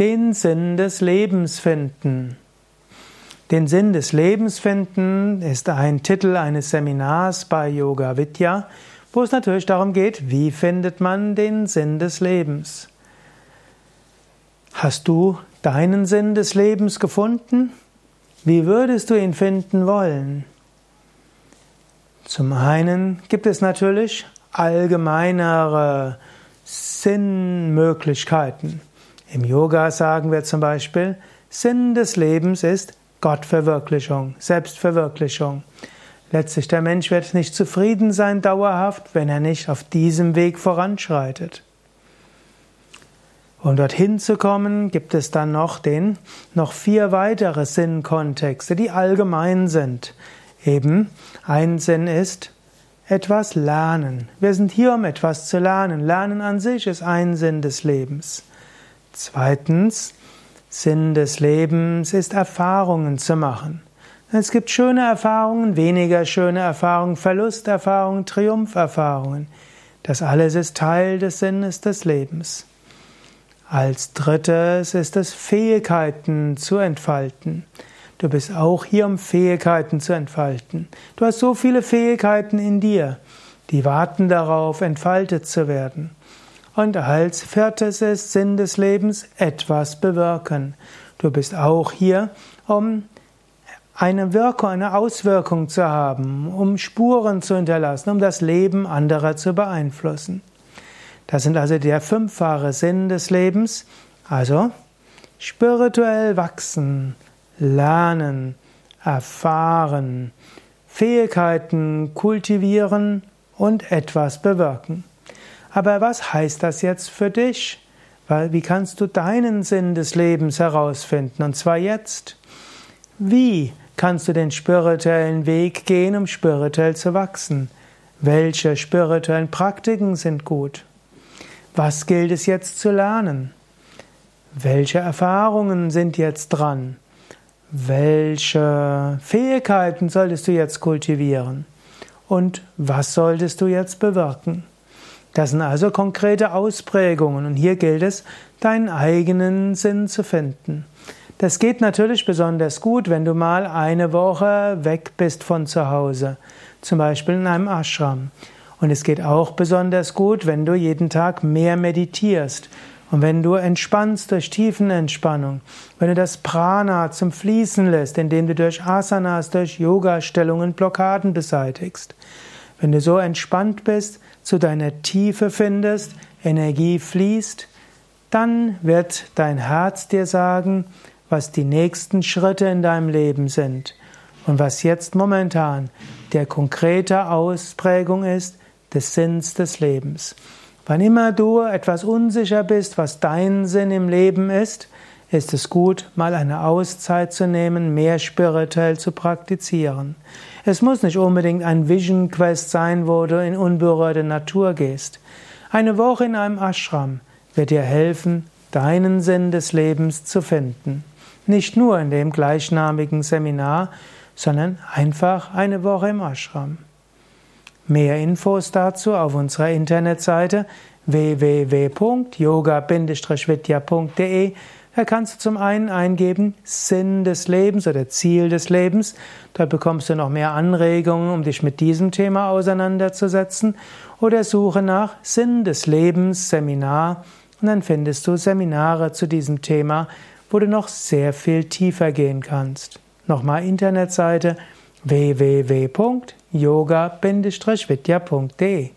Den Sinn des Lebens finden. Den Sinn des Lebens finden ist ein Titel eines Seminars bei Yoga Vidya, wo es natürlich darum geht, wie findet man den Sinn des Lebens. Hast du deinen Sinn des Lebens gefunden? Wie würdest du ihn finden wollen? Zum einen gibt es natürlich allgemeinere Sinnmöglichkeiten. Im Yoga sagen wir zum Beispiel, Sinn des Lebens ist Gottverwirklichung, Selbstverwirklichung. Letztlich der Mensch wird nicht zufrieden sein dauerhaft, wenn er nicht auf diesem Weg voranschreitet. Um dorthin zu kommen, gibt es dann noch den, noch vier weitere Sinnkontexte, die allgemein sind. Eben, ein Sinn ist etwas lernen. Wir sind hier, um etwas zu lernen. Lernen an sich ist ein Sinn des Lebens. Zweitens, Sinn des Lebens ist Erfahrungen zu machen. Es gibt schöne Erfahrungen, weniger schöne Erfahrungen, Verlusterfahrungen, Triumpherfahrungen. Das alles ist Teil des Sinnes des Lebens. Als drittes ist es Fähigkeiten zu entfalten. Du bist auch hier, um Fähigkeiten zu entfalten. Du hast so viele Fähigkeiten in dir, die warten darauf, entfaltet zu werden. Und als viertes ist Sinn des Lebens etwas bewirken. Du bist auch hier, um eine Wirkung, eine Auswirkung zu haben, um Spuren zu hinterlassen, um das Leben anderer zu beeinflussen. Das sind also der fünffache Sinn des Lebens. Also spirituell wachsen, lernen, erfahren, Fähigkeiten kultivieren und etwas bewirken. Aber was heißt das jetzt für dich? Wie kannst du deinen Sinn des Lebens herausfinden? Und zwar jetzt. Wie kannst du den spirituellen Weg gehen, um spirituell zu wachsen? Welche spirituellen Praktiken sind gut? Was gilt es jetzt zu lernen? Welche Erfahrungen sind jetzt dran? Welche Fähigkeiten solltest du jetzt kultivieren? Und was solltest du jetzt bewirken? Das sind also konkrete Ausprägungen und hier gilt es, deinen eigenen Sinn zu finden. Das geht natürlich besonders gut, wenn du mal eine Woche weg bist von zu Hause, zum Beispiel in einem Ashram. Und es geht auch besonders gut, wenn du jeden Tag mehr meditierst und wenn du entspannst durch Tiefenentspannung, wenn du das Prana zum Fließen lässt, indem du durch Asanas, durch Yoga-Stellungen Blockaden beseitigst. Wenn du so entspannt bist, zu deiner Tiefe findest, Energie fließt, dann wird dein Herz dir sagen, was die nächsten Schritte in deinem Leben sind und was jetzt momentan der konkrete Ausprägung ist des Sinns des Lebens. Wann immer du etwas unsicher bist, was dein Sinn im Leben ist, ist es gut, mal eine Auszeit zu nehmen, mehr spirituell zu praktizieren. Es muss nicht unbedingt ein Vision Quest sein, wo du in unberührte Natur gehst. Eine Woche in einem Ashram wird dir helfen, deinen Sinn des Lebens zu finden. Nicht nur in dem gleichnamigen Seminar, sondern einfach eine Woche im Ashram. Mehr Infos dazu auf unserer Internetseite www.yoga-vidya.de da kannst du zum einen eingeben Sinn des Lebens oder Ziel des Lebens. Da bekommst du noch mehr Anregungen, um dich mit diesem Thema auseinanderzusetzen. Oder suche nach Sinn des Lebens Seminar und dann findest du Seminare zu diesem Thema, wo du noch sehr viel tiefer gehen kannst. Nochmal Internetseite www.yoga-vidya.de